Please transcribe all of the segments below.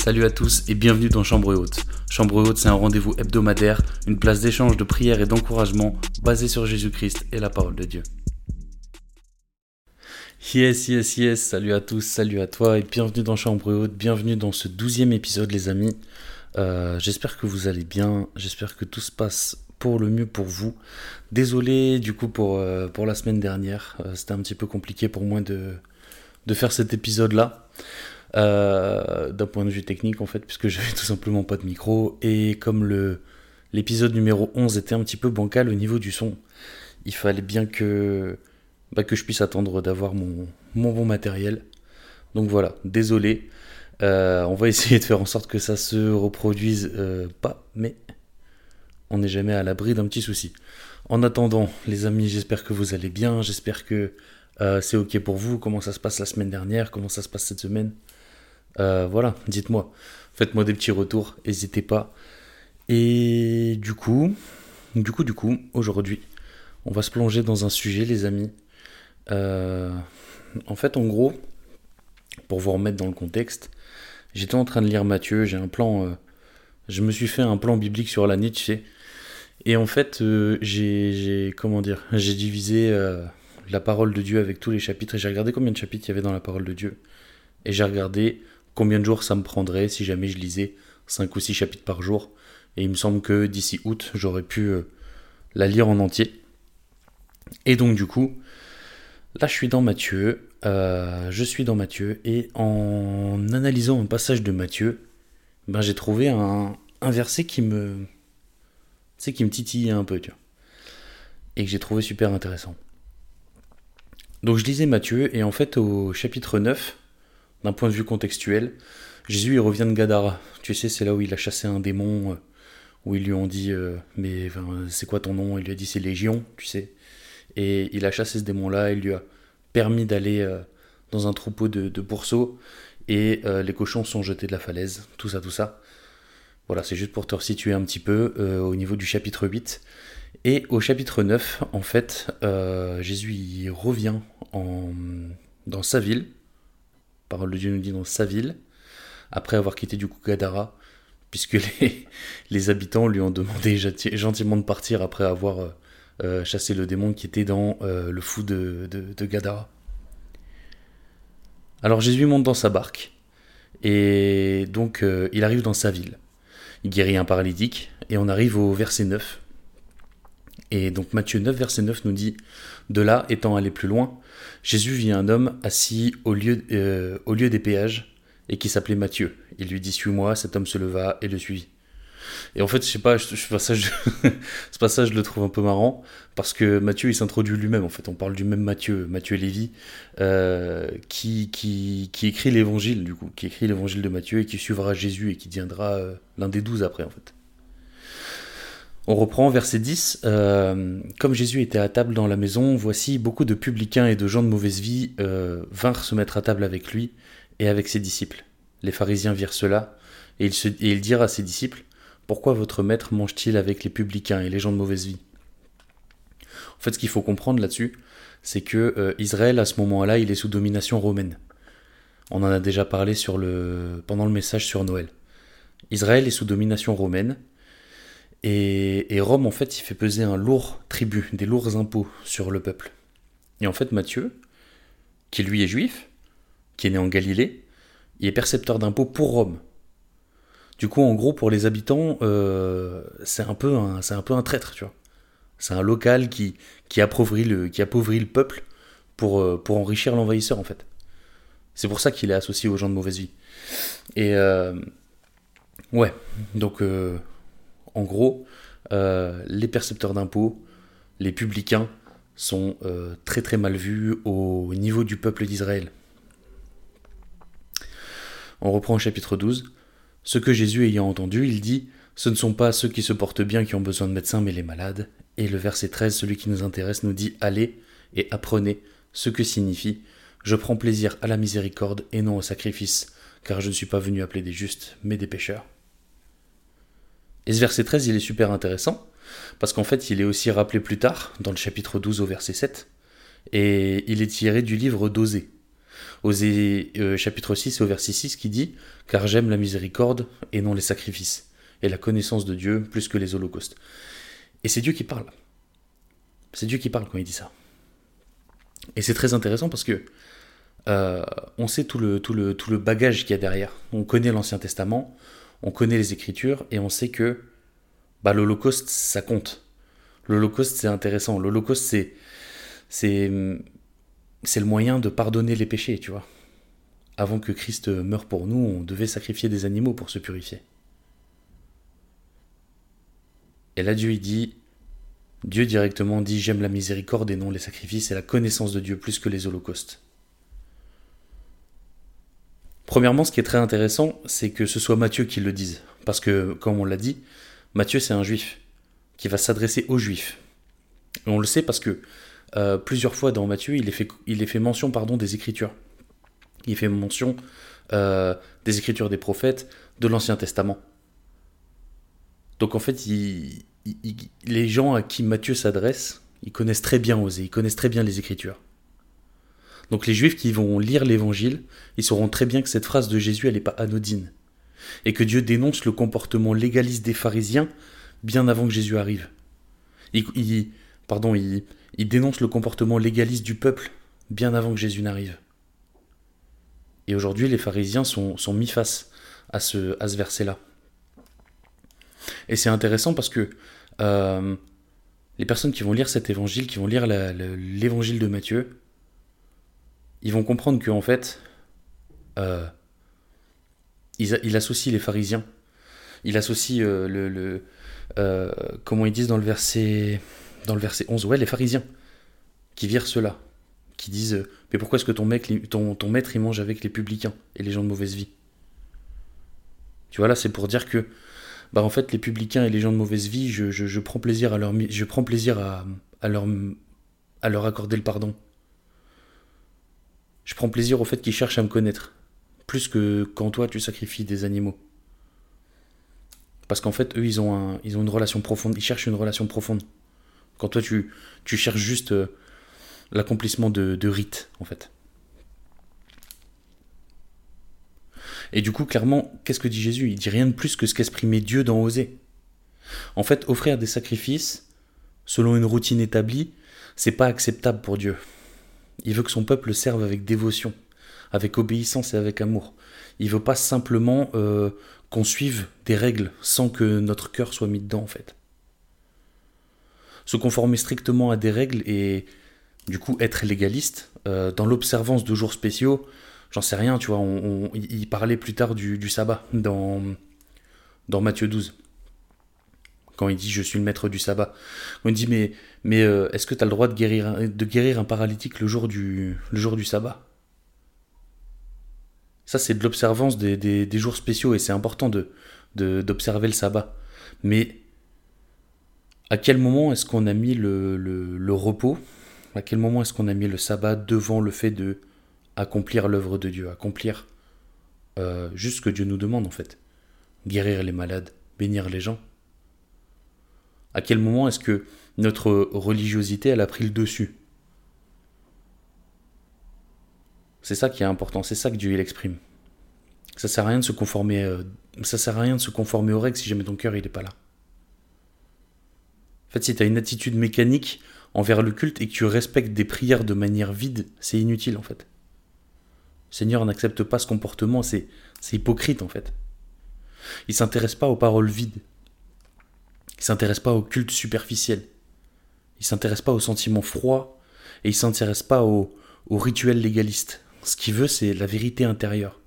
Salut à tous et bienvenue dans Chambre Haute. Chambre Haute, c'est un rendez-vous hebdomadaire, une place d'échange, de prière et d'encouragement basé sur Jésus-Christ et la parole de Dieu. Yes, yes, yes, salut à tous, salut à toi et bienvenue dans Chambre Haute, bienvenue dans ce douzième épisode les amis. Euh, j'espère que vous allez bien, j'espère que tout se passe pour le mieux pour vous. Désolé du coup pour, euh, la semaine dernière, euh, c'était un petit peu compliqué pour moi de, de faire cet épisode là. Euh, d'un point de vue technique en fait, puisque j'avais tout simplement pas de micro, et comme l'épisode numéro 11 était un petit peu bancal au niveau du son, il fallait bien que, bah, que je puisse attendre d'avoir mon, mon bon matériel. Donc voilà, désolé. Euh, on va essayer de faire en sorte que ça se reproduise euh, pas, mais on n'est jamais à l'abri d'un petit souci. En attendant, les amis, j'espère que vous allez bien, j'espère que c'est ok pour vous, comment ça se passe la semaine dernière, comment ça se passe cette semaine. Euh, voilà, dites-moi. Faites-moi des petits retours, n'hésitez pas. Et du coup, du coup, du coup, aujourd'hui, on va se plonger dans un sujet, les amis. Euh, en fait, en gros, pour vous remettre dans le contexte, j'étais en train de lire Matthieu, j'ai un plan, euh, je me suis fait un plan biblique sur l'année, tu sais. Et en fait, j'ai, comment dire, j'ai divisé la parole de Dieu avec tous les chapitres et j'ai regardé combien de chapitres il y avait dans la parole de Dieu. Et j'ai regardé combien de jours ça me prendrait si jamais je lisais 5 ou 6 chapitres par jour. Et il me semble que d'ici août, j'aurais pu euh, la lire en entier. Et donc du coup, là je suis dans Matthieu, euh, je suis dans Matthieu, et en analysant un passage de Matthieu, ben, j'ai trouvé un, verset qui me, c'est qui me titillait un peu, tu vois, et que j'ai trouvé super intéressant. Donc je lisais Matthieu, et en fait au chapitre 9, d'un point de vue contextuel, Jésus revient de Gadara. Tu sais, c'est là où il a chassé un démon, euh, où ils lui ont dit euh, Mais c'est quoi ton nom? Il lui a dit C'est Légion, tu sais. Et il a chassé ce démon-là, il lui a permis d'aller euh, dans un troupeau de, de pourceaux, et les cochons sont jetés de la falaise, tout ça, tout ça. Voilà, c'est juste pour te resituer un petit peu au niveau du chapitre 8. Et au chapitre 9, en fait, Jésus revient en, dans sa ville, parole de Dieu nous dit dans sa ville, après avoir quitté du coup Gadara, puisque les, habitants lui ont demandé gentiment de partir après avoir euh, euh, chassé le démon qui était dans euh, le fou de, de, Gadara. Alors Jésus monte dans sa barque, et donc il arrive dans sa ville. Il guérit un paralytique, et on arrive au verset 9. Et donc Matthieu 9, verset 9 nous dit, De là, étant allé plus loin, Jésus vit un homme assis au lieu, euh, au lieu des péages et qui s'appelait Matthieu. Il lui dit Suis-moi, cet homme se leva et le suivit. Et en fait, je sais pas, je, ce, passage, ce passage, je le trouve un peu marrant parce que Matthieu, il s'introduit lui-même. En fait, on parle du même Matthieu, Matthieu Lévy, euh, qui, qui, qui, écrit l'évangile, du coup, qui écrit l'évangile de Matthieu et qui suivra Jésus et qui deviendra euh, l'un des douze après, en fait. On reprend verset 10. Euh, comme Jésus était à table dans la maison, voici beaucoup de publicains et de gens de mauvaise vie euh, vinrent se mettre à table avec lui et avec ses disciples. Les pharisiens virent cela, et ils, se, dirent à ses disciples, Pourquoi votre maître mange-t-il avec les publicains et les gens de mauvaise vie? En fait, ce qu'il faut comprendre là-dessus, c'est que euh, Israël, à ce moment-là, il est sous domination romaine. On en a déjà parlé sur le, pendant le message sur Noël. Israël est sous domination romaine, et, Rome, en fait, il fait peser un lourd tribut, des lourds impôts sur le peuple. Et en fait, Matthieu, qui lui est juif, qui est né en Galilée, il est percepteur d'impôts pour Rome. Du coup, en gros, pour les habitants, euh, c'est un, peu un, un peu un traître, tu vois. C'est un local qui, qui, appauvrit le, qui appauvrit le peuple pour, euh, pour enrichir l'envahisseur, en fait. C'est pour ça qu'il est associé aux gens de mauvaise vie. Et euh, ouais, donc en gros, euh, les percepteurs d'impôts, les publicains, sont euh, très très mal vus au niveau du peuple d'Israël. On reprend au chapitre 12. Ce que Jésus ayant entendu, il dit Ce ne sont pas ceux qui se portent bien qui ont besoin de médecins, mais les malades. Et le verset 13, celui qui nous intéresse, nous dit Allez et apprenez ce que signifie Je prends plaisir à la miséricorde et non au sacrifice, car je ne suis pas venu appeler des justes, mais des pécheurs. Et ce verset 13, il est super intéressant, parce qu'en fait, il est aussi rappelé plus tard, dans le chapitre 12 au verset 7, et il est tiré du livre d'Osée. Osée euh, chapitre 6 au verset 6 qui dit Car j'aime la miséricorde et non les sacrifices, et la connaissance de Dieu plus que les holocaustes. Et c'est Dieu qui parle. C'est Dieu qui parle quand il dit ça. Et c'est très intéressant parce que euh, on sait tout le, tout le, tout le bagage qu'il y a derrière. On connaît l'Ancien Testament, on connaît les Écritures, et on sait que bah, l'Holocauste, ça compte. L'Holocauste, c'est intéressant. L'Holocauste, c'est, le moyen de pardonner les péchés, tu vois. Avant que Christ meure pour nous, on devait sacrifier des animaux pour se purifier. Et là, Dieu, il dit, Dieu directement dit, j'aime la miséricorde et non les sacrifices et la connaissance de Dieu plus que les holocaustes. Premièrement, ce qui est très intéressant, c'est que ce soit Matthieu qui le dise. Parce que, comme on l'a dit, Matthieu, c'est un juif qui va s'adresser aux juifs. On le sait parce que euh, plusieurs fois dans Matthieu, il est fait, mention des Écritures. Il fait mention euh, des Écritures des prophètes, de l'Ancien Testament. Donc en fait, les gens à qui Matthieu s'adresse, ils connaissent très bien Osée, ils connaissent très bien les Écritures. Donc les juifs qui vont lire l'évangile, ils sauront très bien que cette phrase de Jésus, elle n'est pas anodine. Et que Dieu dénonce le comportement légaliste des pharisiens bien avant que Jésus arrive. Il, pardon, il, dénonce le comportement légaliste du peuple bien avant que Jésus n'arrive. Et aujourd'hui, les pharisiens sont, mis face à ce, verset-là. Et c'est intéressant parce que euh, les personnes qui vont lire cet évangile, qui vont lire l'évangile de Matthieu, ils vont comprendre qu'en fait, euh, il, associe les pharisiens, il associe euh, le, euh, comment ils disent dans le verset, dans le verset 11, ouais, les pharisiens, qui virent cela, qui disent, mais pourquoi est-ce que ton, mec, ton, ton maître, il mange avec les publicains et les gens de mauvaise vie? Tu vois, là, c'est pour dire que, bah, en fait, les publicains et les gens de mauvaise vie, je, prends plaisir à leur, je prends plaisir à, à, leur, à leur accorder le pardon je prends plaisir au fait qu'ils cherchent à me connaître. Plus que quand toi tu sacrifies des animaux. Parce qu'en fait, eux, ils ont, un, ils ont une relation profonde. Ils cherchent une relation profonde. Quand toi, tu, cherches juste euh, l'accomplissement de, de rites, en fait. Et du coup, clairement, qu'est-ce que dit Jésus? Il dit rien de plus que ce qu'exprimait Dieu dans Osée. En fait, offrir des sacrifices, selon une routine établie, c'est pas acceptable pour Dieu. Il veut que son peuple serve avec dévotion, avec obéissance et avec amour. Il veut pas simplement euh, qu'on suive des règles sans que notre cœur soit mis dedans en fait. Se conformer strictement à des règles et du coup être légaliste euh, dans l'observance de jours spéciaux, j'en sais rien, tu vois. il parlait plus tard du, sabbat dans, dans Matthieu 12 quand il dit je suis le maître du sabbat. On dit mais, euh, est-ce que tu as le droit de guérir, un paralytique le jour du, le jour du sabbat? Ça c'est de l'observance des, jours spéciaux et c'est important de, d'observer le sabbat. Mais à quel moment est-ce qu'on a mis le, repos? À quel moment est-ce qu'on a mis le sabbat devant le fait de accomplir l'œuvre de Dieu, accomplir euh, juste ce que Dieu nous demande en fait? Guérir les malades, bénir les gens à quel moment est-ce que notre religiosité, a pris le dessus? C'est ça qui est important, c'est ça que Dieu il exprime. Ça sert à rien de se conformer, euh, ça sert à rien de se conformer aux règles si jamais ton cœur il n'est pas là. En fait, si tu as une attitude mécanique envers le culte et que tu respectes des prières de manière vide, c'est inutile en fait. Le Seigneur n'accepte pas ce comportement, c'est hypocrite en fait. Il s'intéresse pas aux paroles vides. Il s'intéresse pas au culte superficiel. Il s'intéresse pas aux sentiments froids et il s'intéresse pas aux au rituels légalistes. Ce qu'il veut, c'est la vérité intérieure.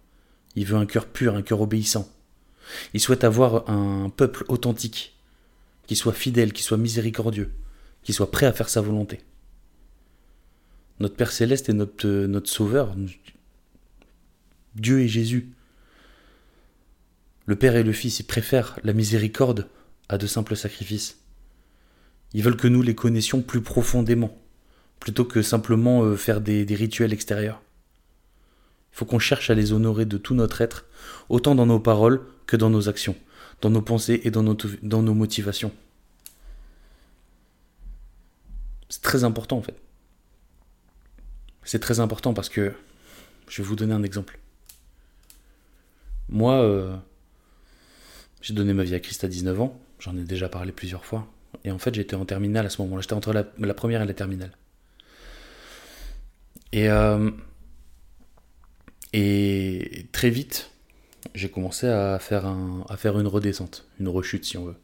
Il veut un cœur pur, un cœur obéissant. Il souhaite avoir un peuple authentique, qui soit fidèle, qui soit miséricordieux, qui soit prêt à faire sa volonté. Notre Père céleste est notre, notre Sauveur, Dieu et Jésus. Le Père et le Fils, ils préfèrent la miséricorde à de simples sacrifices. Ils veulent que nous les connaissions plus profondément, plutôt que simplement euh, faire des, rituels extérieurs. Il faut qu'on cherche à les honorer de tout notre être, autant dans nos paroles que dans nos actions, dans nos pensées et dans nos, motivations. C'est très important en fait. C'est très important parce que je vais vous donner un exemple. Moi, euh, j'ai donné ma vie à Christ à 19 ans, j'en ai déjà parlé plusieurs fois, et en fait j'étais en terminale à ce moment-là, j'étais entre la, première et la terminale. Et, euh, et très vite, j'ai commencé à faire, une redescente, une rechute si on veut.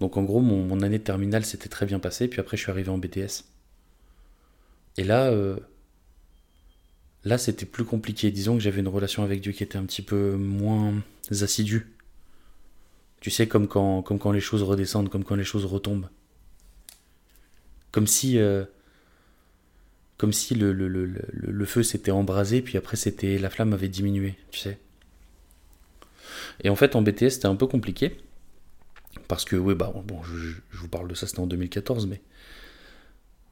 Donc en gros, mon, année de terminale s'était très bien passée, puis après je suis arrivé en BTS. Et là, euh, là c'était plus compliqué. Disons que j'avais une relation avec Dieu qui était un petit peu moins assidue. Tu sais, comme quand, comme quand les choses redescendent, comme quand les choses retombent. Comme si, euh, comme si le, le, le, le feu s'était embrasé, puis après c'était la flamme avait diminué, tu sais. Et en fait, en BTS, c'était un peu compliqué. Parce que, oui, bah, bon, je, vous parle de ça, c'était en 2014, mais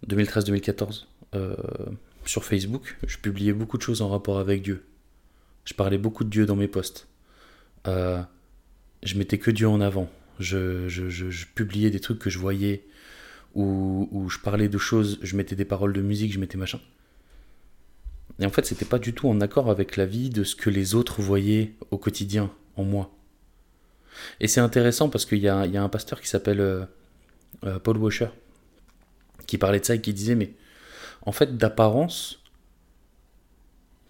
2013-2014, euh, sur Facebook, je publiais beaucoup de choses en rapport avec Dieu. Je parlais beaucoup de Dieu dans mes posts. Euh, je mettais que Dieu en avant. Je, publiais des trucs que je voyais, où, je parlais de choses, je mettais des paroles de musique, je mettais machin. Et en fait, c'était pas du tout en accord avec la vie de ce que les autres voyaient au quotidien en moi. Et c'est intéressant parce qu'il y, a, un pasteur qui s'appelle euh, euh, Paul Washer qui parlait de ça et qui disait mais en fait d'apparence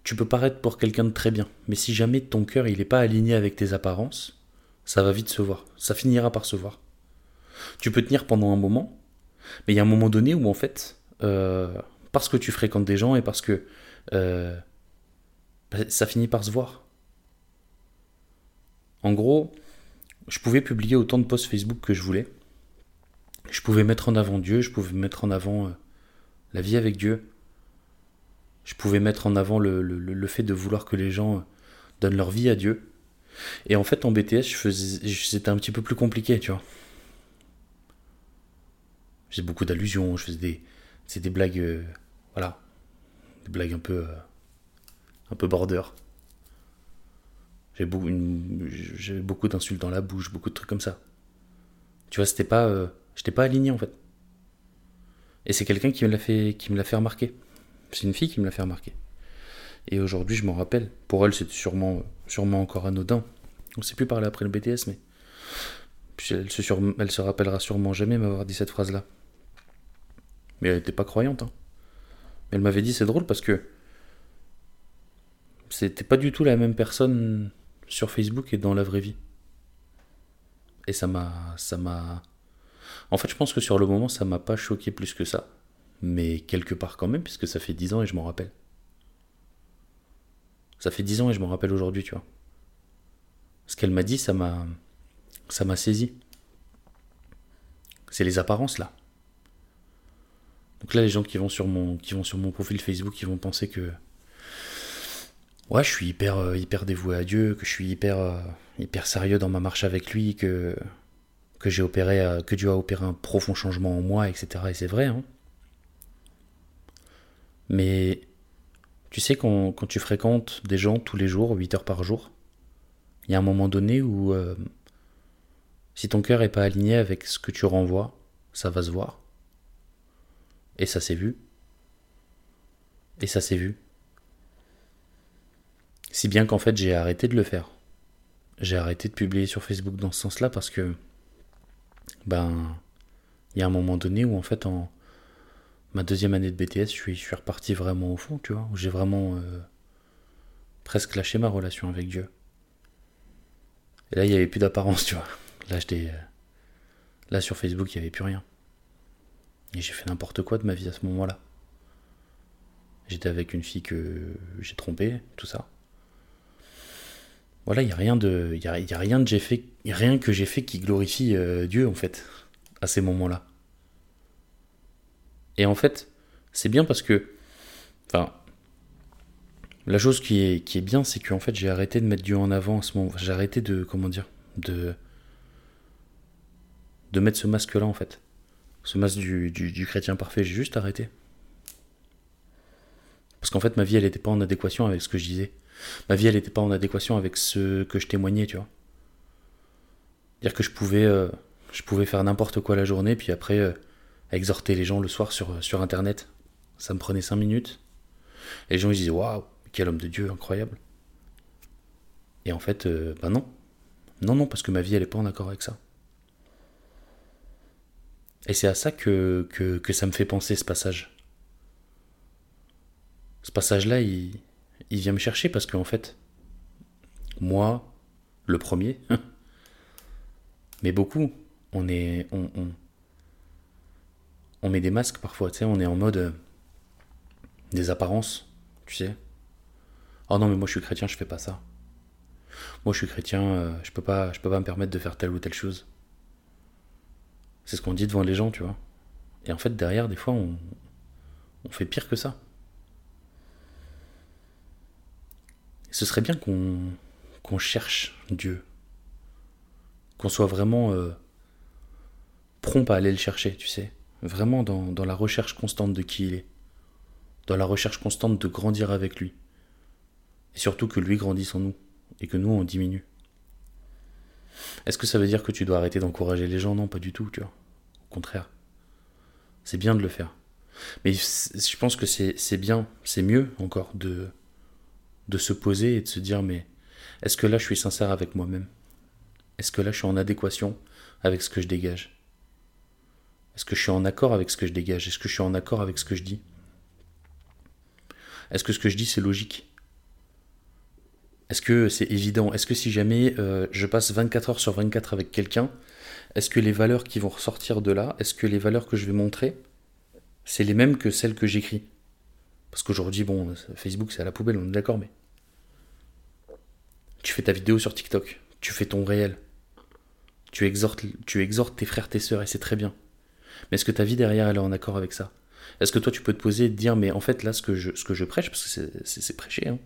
tu peux paraître pour quelqu'un de très bien mais si jamais ton cœur il n'est pas aligné avec tes apparences ça va vite se voir ça finira par se voir tu peux tenir pendant un moment mais il y a un moment donné où en fait euh, parce que tu fréquentes des gens et parce que bah, ça finit par se voir en gros je pouvais publier autant de posts Facebook que je voulais. Je pouvais mettre en avant Dieu, je pouvais mettre en avant euh, la vie avec Dieu. Je pouvais mettre en avant le, fait de vouloir que les gens euh, donnent leur vie à Dieu. Et en fait, en BTS, c'était un petit peu plus compliqué, tu vois. J'ai beaucoup d'allusions, je faisais des, c'est des blagues, euh, voilà, des blagues un peu, un peu border. J'avais beaucoup, beaucoup d'insultes dans la bouche, beaucoup de trucs comme ça. Tu vois, c'était pas, euh, j'étais pas aligné en fait. Et c'est quelqu'un qui me l'a fait, qui me l'a fait remarquer. C'est une fille qui me l'a fait remarquer. Et aujourd'hui, je m'en rappelle. Pour elle, c'était sûrement, sûrement encore anodin. On sait plus parler après le BTS, mais elle se, se rappellera sûrement jamais m'avoir dit cette phrase-là. Mais elle n'était pas croyante. Hein. Mais elle m'avait dit, c'est drôle parce que c'était pas du tout la même personne sur Facebook et dans la vraie vie. Et ça m'a. ça m'a. En fait, je pense que sur le moment, ça m'a pas choqué plus que ça. Mais quelque part quand même, puisque ça fait 10 ans et je m'en rappelle. Ça fait 10 ans et je m'en rappelle aujourd'hui, tu vois. Ce qu'elle m'a dit, ça m'a. ça m'a saisi. C'est les apparences là. Donc là, les gens qui vont sur mon, qui vont sur mon profil Facebook, ils vont penser que ouais, je suis hyper, euh, hyper dévoué à Dieu, que je suis hyper, euh, hyper sérieux dans ma marche avec lui, que, que j'ai opéré, euh, que Dieu a opéré un profond changement en moi, etc. Et c'est vrai. Hein. Mais tu sais, quand, tu fréquentes des gens tous les jours, 8 heures par jour, il y a un moment donné où si ton cœur n'est pas aligné avec ce que tu renvoies, ça va se voir. Et ça s'est vu. Et ça s'est vu. Si bien qu'en fait j'ai arrêté de le faire. J'ai arrêté de publier sur Facebook dans ce sens-là parce que ben il y a un moment donné où en fait en ma deuxième année de BTS je suis, reparti vraiment au fond, tu vois, j'ai vraiment euh, presque lâché ma relation avec Dieu. Et là il n'y avait plus d'apparence, tu vois. Là, euh, là sur Facebook il n'y avait plus rien. Et j'ai fait n'importe quoi de ma vie à ce moment-là. J'étais avec une fille que j'ai trompée, tout ça. Voilà, il n'y a rien a, rien que j'ai fait qui glorifie euh, Dieu en fait à ces moments-là. Et en fait, c'est bien parce que, enfin, la chose qui est, qui est bien, c'est qu'en fait, j'ai arrêté de mettre Dieu en avant à ce moment. J'ai arrêté de, comment dire, de, de mettre ce masque-là en fait, ce masque du, chrétien parfait. J'ai juste arrêté. Parce qu'en fait, ma vie, elle n'était pas en adéquation avec ce que je disais ma vie elle n'était pas en adéquation avec ce que je témoignais, tu vois. Dire que je pouvais, euh, je pouvais faire n'importe quoi la journée, puis après euh, exhorter les gens le soir sur, sur internet. Ça me prenait 5 minutes. Les gens ils disent waouh, quel homme de Dieu incroyable. Et en fait, euh, ben non. Non, non, parce que ma vie, elle n'est pas en accord avec ça. Et c'est à ça que, que, que, ça me fait penser, ce passage. Ce passage-là, il, il vient me chercher parce qu'en fait, moi, le premier, mais beaucoup, on est. on met des masques parfois, tu sais, on est en mode. Euh, des apparences, tu sais. Oh non, mais moi je suis chrétien, je fais pas ça. Moi je suis chrétien, euh, je peux pas, je peux pas me permettre de faire telle ou telle chose. C'est ce qu'on dit devant les gens, tu vois. Et en fait, derrière, des fois, on, fait pire que ça. ce serait bien qu'on cherche Dieu. Qu'on soit vraiment euh, prompt à aller le chercher, tu sais. Vraiment dans, dans la recherche constante de qui il est. Dans la recherche constante de grandir avec lui. Et surtout que lui grandisse en nous. Et que nous, on diminue. Est-ce que ça veut dire que tu dois arrêter d'encourager les gens? Non, pas du tout, tu vois. Au contraire. C'est bien de le faire. Mais je pense que c'est bien, c'est mieux encore de, de se poser et de se dire mais est-ce que là je suis sincère avec moi-même? Est-ce que là je suis en adéquation avec ce que je dégage? Est-ce que je suis en accord avec ce que je dégage? Est-ce que je suis en accord avec ce que je dis? Est-ce que ce que je dis c'est logique? Est-ce que c'est évident? Est-ce que si jamais euh, je passe 24 heures sur 24 avec quelqu'un, est-ce que les valeurs qui vont ressortir de là, est-ce que les valeurs que je vais montrer, c'est les mêmes que celles que j'écris? Parce qu'aujourd'hui, bon, Facebook c'est à la poubelle, on est d'accord, mais tu fais ta vidéo sur TikTok, tu fais ton réel, tu exhortes, tu exhortes tes frères, tes sœurs, et c'est très bien. Mais est-ce que ta vie derrière, elle est en accord avec ça? Est-ce que toi, tu peux te poser et te dire, mais en fait, là, ce que je, ce que je prêche, parce que c'est prêcher, hein.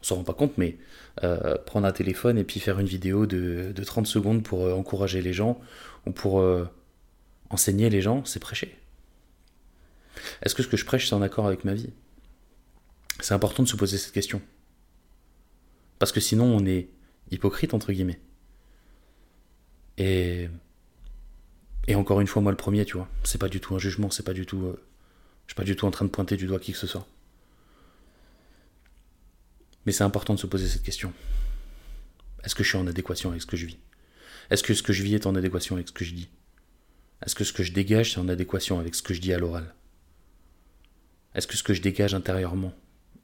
on s'en rend pas compte, mais euh, prendre un téléphone et puis faire une vidéo de, de 30 secondes pour euh, encourager les gens ou pour euh, enseigner les gens, c'est prêcher. Est-ce que ce que je prêche, c'est en accord avec ma vie? C'est important de se poser cette question. Parce que sinon, on est hypocrite, entre guillemets. Et. Et encore une fois, moi le premier, tu vois. C'est pas du tout un jugement, c'est pas du tout. Euh, je suis pas du tout en train de pointer du doigt qui que ce soit. Mais c'est important de se poser cette question. Est-ce que je suis en adéquation avec ce que je vis? Est-ce que ce que je vis est en adéquation avec ce que je dis? Est-ce que ce que je dégage est en adéquation avec ce que je dis à l'oral? Est-ce que ce que je dégage intérieurement?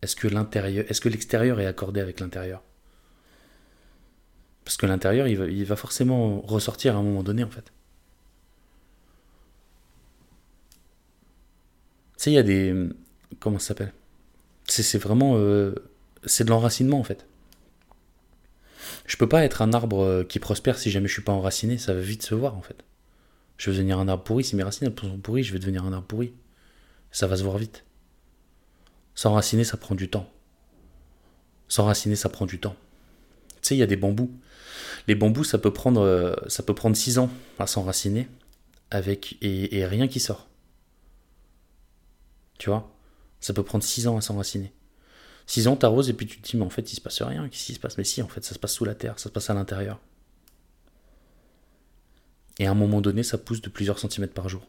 Est-ce que l'intérieur, est-ce que l'extérieur est accordé avec l'intérieur? Parce que l'intérieur, il va, forcément ressortir à un moment donné, en fait. Il y a des. Comment ça s'appelle? C'est, vraiment. Euh, c'est de l'enracinement, en fait. Je peux pas être un arbre euh, qui prospère si jamais je suis pas enraciné, ça va vite se voir, en fait. Je vais devenir un arbre pourri, si mes racines sont pourries, je vais devenir un arbre pourri. Ça va se voir vite. S'enraciner, ça prend du temps. S'enraciner, ça prend du temps. Tu sais, il y a des bambous. Les bambous, ça peut prendre, euh, ça peut prendre 6 ans à s'enraciner avec et, rien qui sort. Tu vois Ça peut prendre 6 ans à s'enraciner. 6 ans, t'arroses et puis tu te dis, mais en fait, il se passe rien. Qu'est-ce qui se passe? Mais si, en fait, ça se passe sous la terre, ça se passe à l'intérieur. Et à un moment donné, ça pousse de plusieurs centimètres par jour.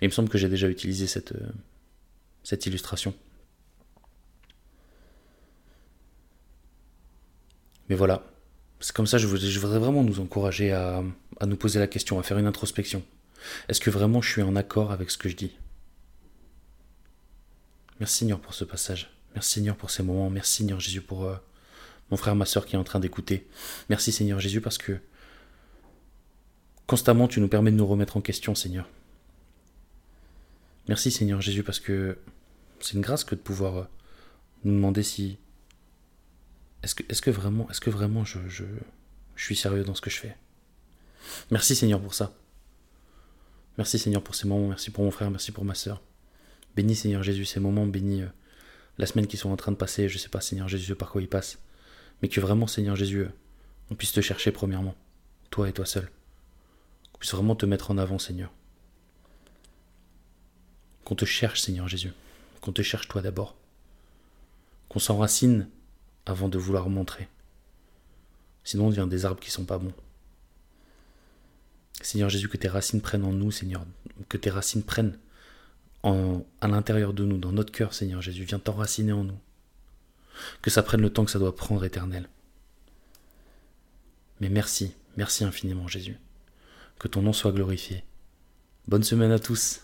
Mais il me semble que j'ai déjà utilisé cette, euh, illustration. Mais voilà, c'est comme ça, je voudrais, vraiment nous encourager à, nous poser la question, à faire une introspection. Est-ce que vraiment je suis en accord avec ce que je dis? Merci Seigneur pour ce passage. Merci Seigneur pour ces moments. Merci Seigneur Jésus pour euh, mon frère, ma soeur qui est en train d'écouter. Merci Seigneur Jésus parce que constamment tu nous permets de nous remettre en question Seigneur. Merci Seigneur Jésus parce que c'est une grâce que de pouvoir euh, nous demander si est-ce que, est vraiment, que vraiment je, je, suis sérieux dans ce que je fais? Merci Seigneur pour ça. Merci Seigneur pour ces moments, merci pour mon frère, merci pour ma soeur. Bénis Seigneur Jésus ces moments, bénis euh, la semaine qui sont en train de passer, je sais pas Seigneur Jésus par quoi ils passent, mais que vraiment Seigneur Jésus, euh, on puisse te chercher premièrement, toi et toi seul. Qu'on puisse vraiment te mettre en avant Seigneur. Qu'on te cherche Seigneur Jésus, qu'on te cherche toi d'abord. Qu'on s'enracine avant de vouloir montrer. Sinon, on devient des arbres qui sont pas bons. Seigneur Jésus, que tes racines prennent en nous, Seigneur, que tes racines prennent à l'intérieur de nous, dans notre cœur, Seigneur Jésus. Viens t'enraciner en nous. Que ça prenne le temps que ça doit prendre, éternel. Mais merci, merci infiniment, Jésus. Que ton nom soit glorifié. Bonne semaine à tous.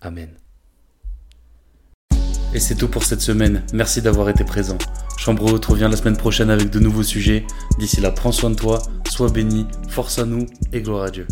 Amen. Et c'est tout pour cette semaine. Merci d'avoir été présent. Chambre haute revient la semaine prochaine avec de nouveaux sujets. D'ici là, prends soin de toi, sois béni, force à nous et gloire à Dieu.